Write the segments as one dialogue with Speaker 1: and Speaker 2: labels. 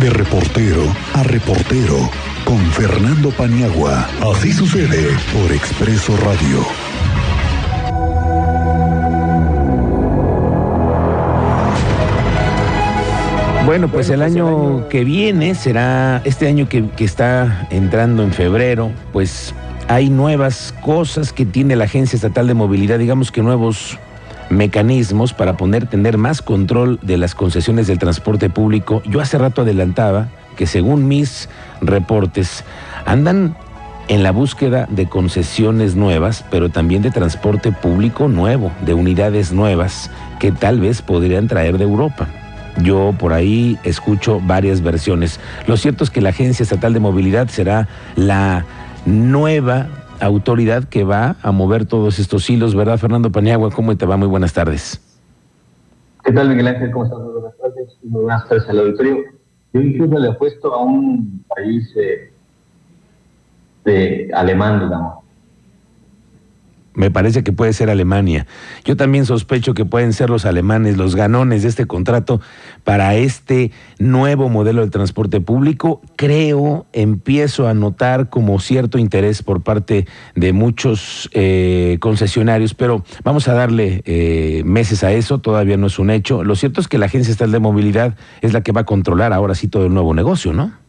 Speaker 1: De reportero a reportero con Fernando Paniagua. Así sucede por Expreso Radio.
Speaker 2: Bueno, pues el año que viene será, este año que, que está entrando en febrero, pues hay nuevas cosas que tiene la Agencia Estatal de Movilidad, digamos que nuevos mecanismos para poder tener más control de las concesiones del transporte público. Yo hace rato adelantaba que según mis reportes andan en la búsqueda de concesiones nuevas, pero también de transporte público nuevo, de unidades nuevas que tal vez podrían traer de Europa. Yo por ahí escucho varias versiones. Lo cierto es que la Agencia Estatal de Movilidad será la nueva autoridad que va a mover todos estos hilos, ¿verdad, Fernando Paniagua? ¿Cómo te va? Muy buenas tardes.
Speaker 3: ¿Qué tal, Miguel Ángel? ¿Cómo estás? Muy buenas tardes. Muy buenas tardes al auditorio. Yo incluso le he puesto a un país eh, de alemán, digamos,
Speaker 2: me parece que puede ser Alemania. Yo también sospecho que pueden ser los alemanes los ganones de este contrato para este nuevo modelo de transporte público. Creo, empiezo a notar como cierto interés por parte de muchos eh, concesionarios, pero vamos a darle eh, meses a eso, todavía no es un hecho. Lo cierto es que la Agencia Estatal de Movilidad es la que va a controlar ahora sí todo el nuevo negocio, ¿no?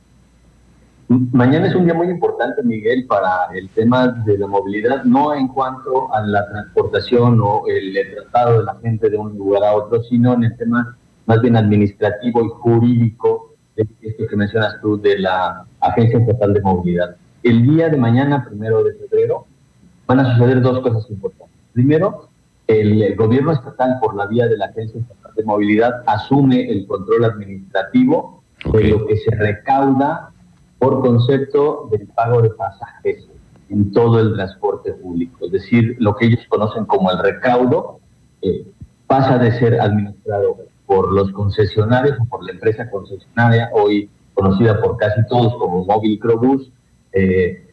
Speaker 3: Mañana es un día muy importante, Miguel, para el tema de la movilidad, no en cuanto a la transportación o el tratado de la gente de un lugar a otro, sino en el tema más bien administrativo y jurídico, de esto que mencionas tú, de la Agencia Estatal de Movilidad. El día de mañana, primero de febrero, van a suceder dos cosas importantes. Primero, el, gobierno estatal, por la vía de la Agencia Estatal de Movilidad, asume el control administrativo de lo que se recauda por concepto del pago de pasajes en todo el transporte público. Es decir, lo que ellos conocen como el recaudo eh, pasa de ser administrado por los concesionarios o por la empresa concesionaria, hoy conocida por casi todos como Móvil Crobus, eh,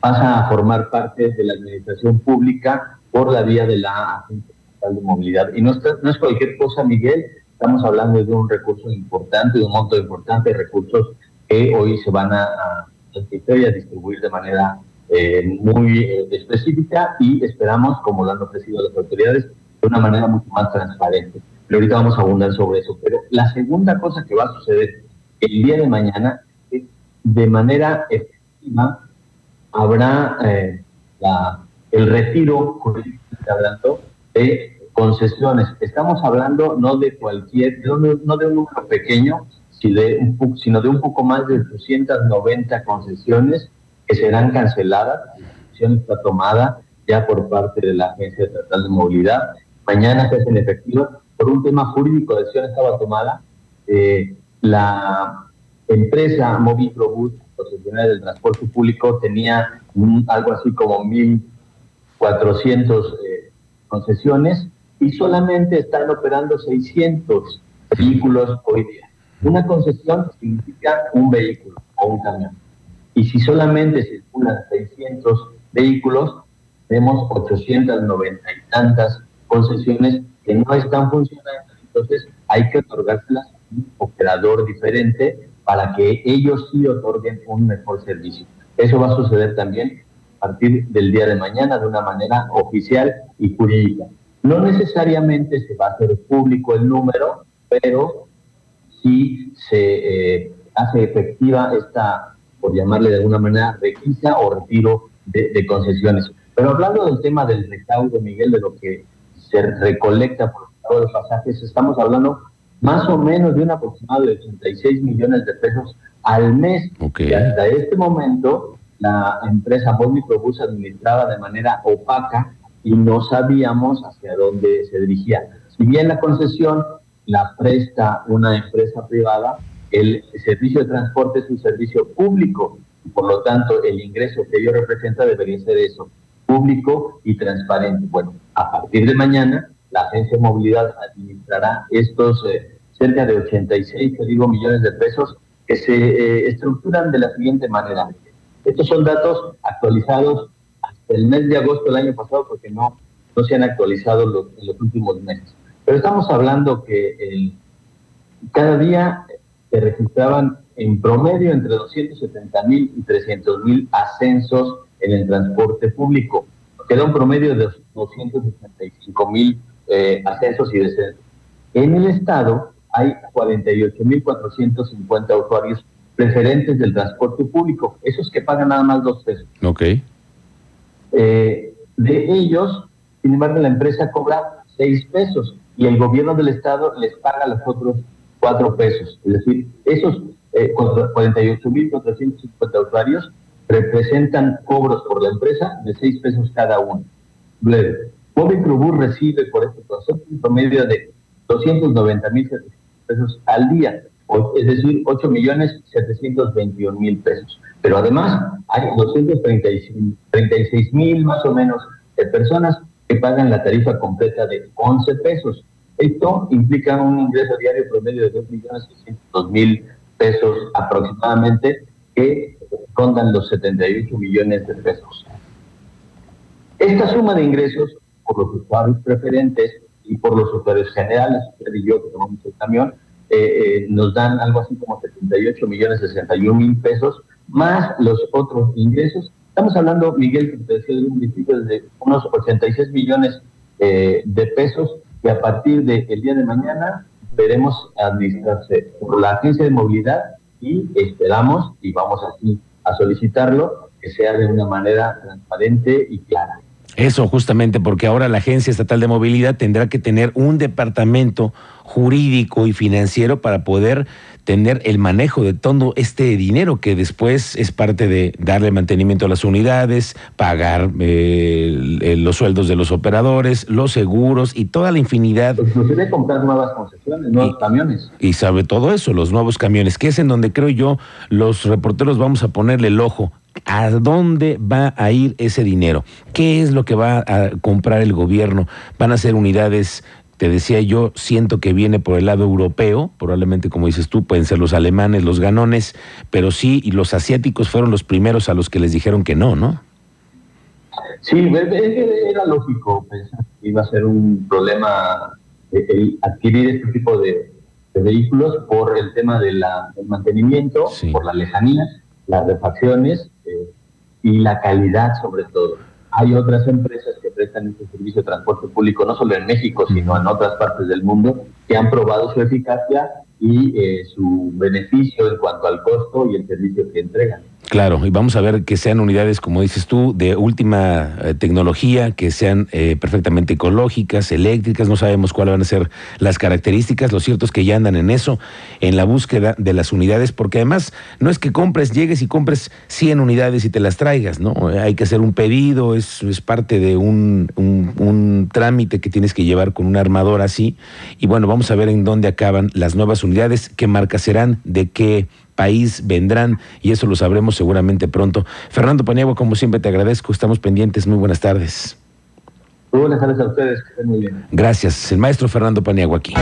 Speaker 3: pasa a formar parte de la administración pública por la vía de la Agencia de Movilidad. Y no, no es cualquier cosa, Miguel, estamos hablando de un recurso importante, de un monto importante de recursos que hoy se van a, distribuir de manera eh, muy eh, específica y esperamos, como lo han ofrecido las autoridades, de una manera mucho más transparente. Pero ahorita vamos a abundar sobre eso. Pero la segunda cosa que va a suceder el día de mañana es de manera efectiva habrá eh, la, el retiro hablando de concesiones. Estamos hablando no de cualquier, no de un número pequeño, sino de un poco más de 890 concesiones que serán canceladas. La decisión está tomada ya por parte de la Agencia Estatal de Movilidad. Mañana se hacen efectivas. Por un tema jurídico, la decisión estaba tomada. Eh, la empresa Moviprobus, concesionaria del transporte público, tenía algo así como 1.400 eh, concesiones y solamente están operando 600 vehículos hoy día. Una concesión significa un vehículo o un camión. Y si solamente circulan 600 vehículos, tenemos 890 y tantas concesiones que no están funcionando. Entonces hay que otorgárselas a un operador diferente para que ellos sí otorguen un mejor servicio. Eso va a suceder también a partir del día de mañana de una manera oficial y jurídica. No necesariamente se va a hacer público el número, pero si se eh, hace efectiva esta, por llamarle de alguna manera, requisa o retiro de, concesiones. Pero hablando del tema del recaudo, Miguel, de lo que se recolecta por todos los pasajes, estamos hablando más o menos de un aproximado de 86 millones de pesos al mes. Y hasta este momento, la empresa Microbus administraba de manera opaca y no sabíamos hacia dónde se dirigía. Si bien la concesión la presta una empresa privada, el servicio de transporte es un servicio público y por lo tanto el ingreso que ello representa debería ser eso, público y transparente. Bueno, a partir de mañana la Agencia de Movilidad administrará estos eh, cerca de 86, te digo, millones de pesos que se eh, estructuran de la siguiente manera. Estos son datos actualizados hasta el mes de agosto del año pasado porque no, no se han actualizado los, en los últimos meses. Pero estamos hablando que cada día se registraban en promedio entre 270 mil y 300 mil ascensos en el transporte público. Queda un promedio de 265 mil eh, ascensos y descensos. En el Estado hay 48.450 usuarios preferentes del transporte público, esos que pagan nada más dos pesos.
Speaker 2: Ok.
Speaker 3: Eh, de ellos, sin embargo, la empresa cobra seis pesos y el gobierno del Estado les paga los otros cuatro pesos. Es decir, esos eh, 48.450 usuarios representan cobros por la empresa de seis pesos cada uno. Luego, Móvil recibe por este concepto un promedio de 290 mil pesos al día, es decir, 8 millones 721 mil pesos. Pero además hay 236 mil más o menos de personas que pagan la tarifa completa de 11 pesos. Esto implica un ingreso diario promedio de 2 millones 600 mil pesos aproximadamente, que rondan los 78 millones de pesos. Esta suma de ingresos por los usuarios preferentes y por los usuarios generales, usted y yo que tomamos el camión, eh, eh, nos dan algo así como 78 millones 61 mil pesos, más los otros ingresos. Estamos hablando, Miguel, que te decía de un municipio de unos 86 millones eh, de pesos que a partir del día de mañana veremos administrarse por la Agencia de Movilidad y esperamos, y vamos así a solicitarlo, que sea de una manera transparente y clara.
Speaker 2: Eso justamente porque ahora la Agencia Estatal de Movilidad tendrá que tener un departamento jurídico y financiero para poder tener el manejo de todo este dinero que después es parte de darle mantenimiento a las unidades, pagar eh, los sueldos de los operadores, los seguros y toda la infinidad.
Speaker 3: Inclusive comprar nuevas concesiones, nuevos camiones.
Speaker 2: Y sabe todo eso, los nuevos camiones, que es en donde creo yo los reporteros vamos a ponerle el ojo ¿A dónde va a ir ese dinero? ¿Qué es lo que va a comprar el gobierno? ¿Van a ser unidades? Te decía yo, siento que viene por el lado europeo, probablemente como dices tú, pueden ser los alemanes, los ganones, pero sí, y los asiáticos fueron los primeros a los que les dijeron que no, ¿no?
Speaker 3: Sí, era lógico pensar que iba a ser un problema adquirir este tipo de, vehículos por el tema del mantenimiento, por la lejanía, las refacciones y la calidad sobre todo. Hay otras empresas que prestan este servicio de transporte público no solo en México, sino en otras partes del mundo, que han probado su eficacia y eh, su beneficio en cuanto al costo y el servicio que entregan.
Speaker 2: Claro, y vamos a ver que sean unidades, como dices tú, de última eh, tecnología, que sean eh, perfectamente ecológicas, eléctricas, no sabemos cuáles van a ser las características, lo cierto es que ya andan en eso, en la búsqueda de las unidades, porque además no es que compres, llegues y compres 100 unidades y te las traigas, ¿no? Hay que hacer un pedido, es, es parte de un, un, un trámite que tienes que llevar con un armador así, y bueno, vamos a ver en dónde acaban las nuevas unidades, qué marcas serán, de qué país vendrán y eso lo sabremos seguramente pronto. Fernando Paniagua, como siempre te agradezco, estamos pendientes, muy buenas tardes.
Speaker 3: Muy buenas tardes a ustedes, que estén muy bien.
Speaker 2: Gracias, el maestro Fernando Paniagua aquí.